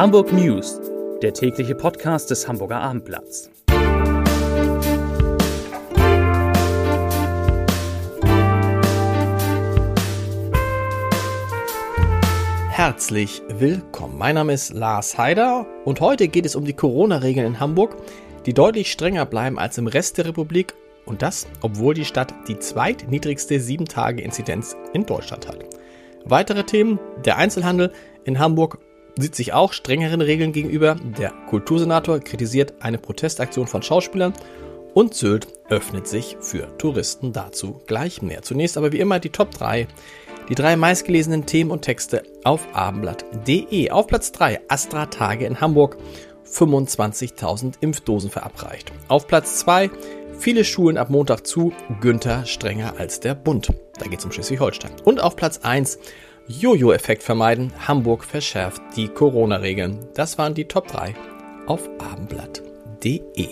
Hamburg News, der tägliche Podcast des Hamburger Abendblatts. Herzlich willkommen. Mein Name ist Lars Haider und heute geht es um die Corona-Regeln in Hamburg, die deutlich strenger bleiben als im Rest der Republik und das, obwohl die Stadt die zweitniedrigste 7-Tage-Inzidenz in Deutschland hat. Weitere Themen, der Einzelhandel in Hamburg sieht sich auch strengeren Regeln gegenüber. Der Kultursenator kritisiert eine Protestaktion von Schauspielern und Sylt öffnet sich für Touristen. Dazu gleich mehr. Zunächst aber wie immer die Top 3. Die drei meistgelesenen Themen und Texte auf abendblatt.de. Auf Platz 3 Astra Tage in Hamburg. 25.000 Impfdosen verabreicht. Auf Platz 2 viele Schulen ab Montag zu. Günther strenger als der Bund. Da geht es um Schleswig-Holstein. Und auf Platz 1 Jojo-Effekt vermeiden. Hamburg verschärft die Corona-Regeln. Das waren die Top 3 auf abendblatt.de.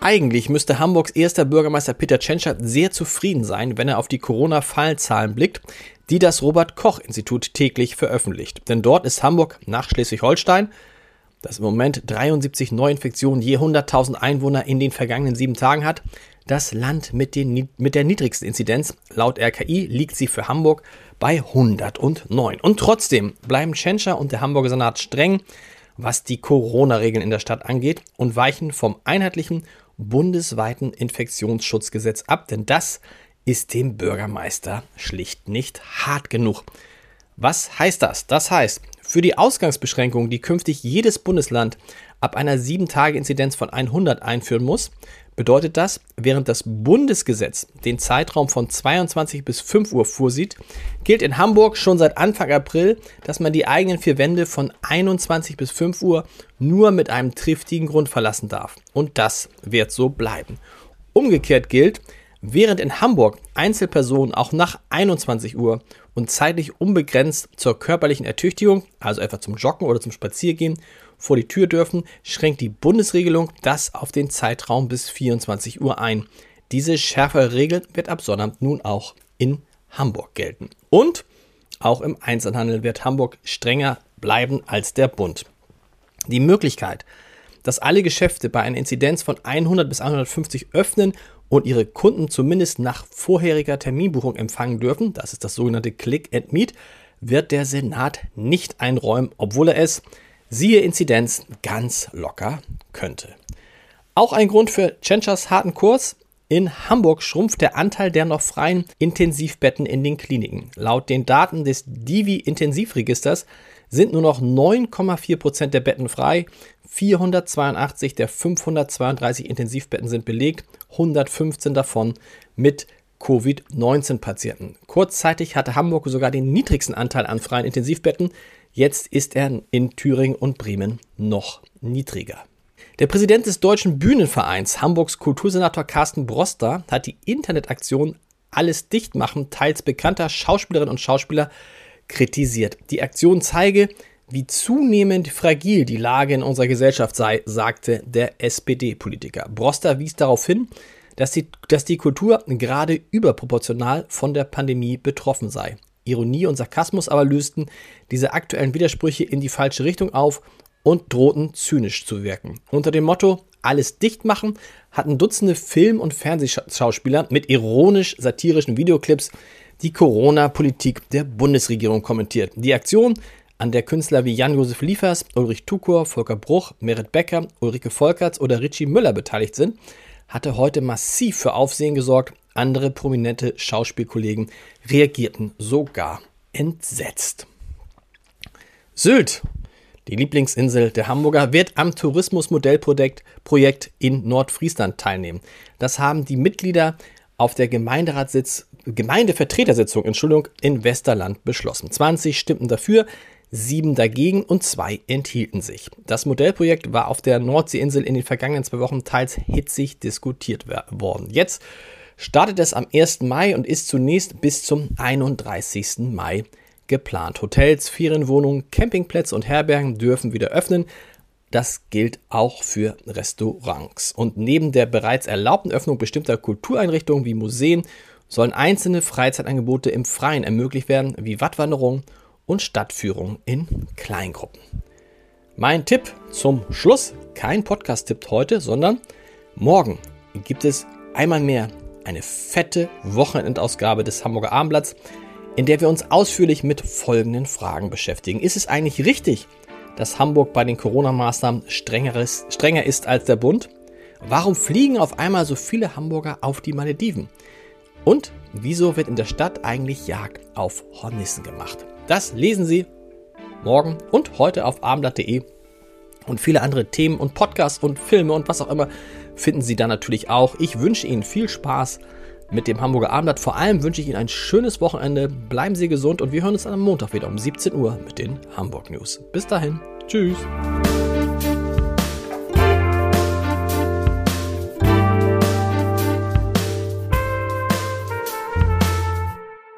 Eigentlich müsste Hamburgs erster Bürgermeister Peter Tschentscher sehr zufrieden sein, wenn er auf die Corona-Fallzahlen blickt, die das Robert-Koch-Institut täglich veröffentlicht. Denn dort ist Hamburg nach Schleswig-Holstein, das im Moment 73 Neuinfektionen je 100.000 Einwohner in den vergangenen sieben Tagen hat, das Land mit, den, mit der niedrigsten Inzidenz. Laut RKI liegt sie für Hamburg bei 109. Und trotzdem bleiben Tschentscher und der Hamburger Senat streng, was die Corona-Regeln in der Stadt angeht und weichen vom einheitlichen bundesweiten Infektionsschutzgesetz ab, denn das ist dem Bürgermeister schlicht nicht hart genug. Was heißt das? Das heißt, für die Ausgangsbeschränkungen, die künftig jedes Bundesland ab einer 7-Tage-Inzidenz von 100 einführen muss, bedeutet das, während das Bundesgesetz den Zeitraum von 22 bis 5 Uhr vorsieht, gilt in Hamburg schon seit Anfang April, dass man die eigenen vier Wände von 21 bis 5 Uhr nur mit einem triftigen Grund verlassen darf. Und das wird so bleiben. Umgekehrt gilt, während in Hamburg Einzelpersonen auch nach 21 Uhr und zeitlich unbegrenzt zur körperlichen Ertüchtigung, also etwa zum Joggen oder zum Spaziergehen, vor die Tür dürfen, schränkt die Bundesregelung das auf den Zeitraum bis 24 Uhr ein. Diese schärfere Regel wird ab Sonnabend nun auch in Hamburg gelten. Und auch im Einzelhandel wird Hamburg strenger bleiben als der Bund. Die Möglichkeit, dass alle Geschäfte bei einer Inzidenz von 100 bis 150 öffnen und ihre Kunden zumindest nach vorheriger Terminbuchung empfangen dürfen, das ist das sogenannte Click and Meet, wird der Senat nicht einräumen, obwohl er es siehe Inzidenz ganz locker könnte. Auch ein Grund für Tschentschers harten Kurs. In Hamburg schrumpft der Anteil der noch freien Intensivbetten in den Kliniken. Laut den Daten des Divi-Intensivregisters sind nur noch 9,4 Prozent der Betten frei. 482 der 532 Intensivbetten sind belegt, 115 davon mit Covid-19-Patienten. Kurzzeitig hatte Hamburg sogar den niedrigsten Anteil an freien Intensivbetten. Jetzt ist er in Thüringen und Bremen noch niedriger. Der Präsident des Deutschen Bühnenvereins, Hamburgs Kultursenator Carsten Broster, hat die Internetaktion Alles dicht machen teils bekannter Schauspielerinnen und Schauspieler kritisiert. Die Aktion zeige, wie zunehmend fragil die Lage in unserer Gesellschaft sei, sagte der SPD-Politiker. Broster wies darauf hin, dass die, dass die Kultur gerade überproportional von der Pandemie betroffen sei. Ironie und Sarkasmus aber lösten diese aktuellen Widersprüche in die falsche Richtung auf und drohten zynisch zu wirken. Unter dem Motto alles dicht machen hatten Dutzende Film- und Fernsehschauspieler mit ironisch-satirischen Videoclips die Corona-Politik der Bundesregierung kommentiert. Die Aktion, an der Künstler wie Jan-Josef Liefers, Ulrich Tukor, Volker Bruch, Merit Becker, Ulrike Volkerts oder Richie Müller beteiligt sind, hatte heute massiv für Aufsehen gesorgt, andere prominente Schauspielkollegen reagierten sogar entsetzt. Sylt, die Lieblingsinsel der Hamburger, wird am Tourismusmodellprojekt Projekt in Nordfriesland teilnehmen. Das haben die Mitglieder auf der Gemeinderatssitz, Gemeindevertretersitzung Entschuldigung, in Westerland beschlossen. 20 stimmten dafür, sieben dagegen und zwei enthielten sich. Das Modellprojekt war auf der Nordseeinsel in den vergangenen zwei Wochen teils hitzig diskutiert worden. Jetzt startet es am 1. Mai und ist zunächst bis zum 31. Mai geplant. Hotels, Ferienwohnungen, Campingplätze und Herbergen dürfen wieder öffnen. Das gilt auch für Restaurants. Und neben der bereits erlaubten Öffnung bestimmter Kultureinrichtungen wie Museen sollen einzelne Freizeitangebote im Freien ermöglicht werden, wie Wattwanderung und Stadtführungen in Kleingruppen. Mein Tipp zum Schluss, kein Podcast-Tipp heute, sondern morgen gibt es einmal mehr eine fette Wochenendausgabe des Hamburger Abendblatts, in der wir uns ausführlich mit folgenden Fragen beschäftigen. Ist es eigentlich richtig, dass Hamburg bei den Corona-Maßnahmen strenger ist als der Bund? Warum fliegen auf einmal so viele Hamburger auf die Malediven? Und wieso wird in der Stadt eigentlich Jagd auf Hornissen gemacht? Das lesen Sie morgen und heute auf abendblatt.de und viele andere Themen und Podcasts und Filme und was auch immer finden Sie da natürlich auch. Ich wünsche Ihnen viel Spaß mit dem Hamburger Abendblatt. Vor allem wünsche ich Ihnen ein schönes Wochenende. Bleiben Sie gesund und wir hören uns am Montag wieder um 17 Uhr mit den Hamburg News. Bis dahin. Tschüss.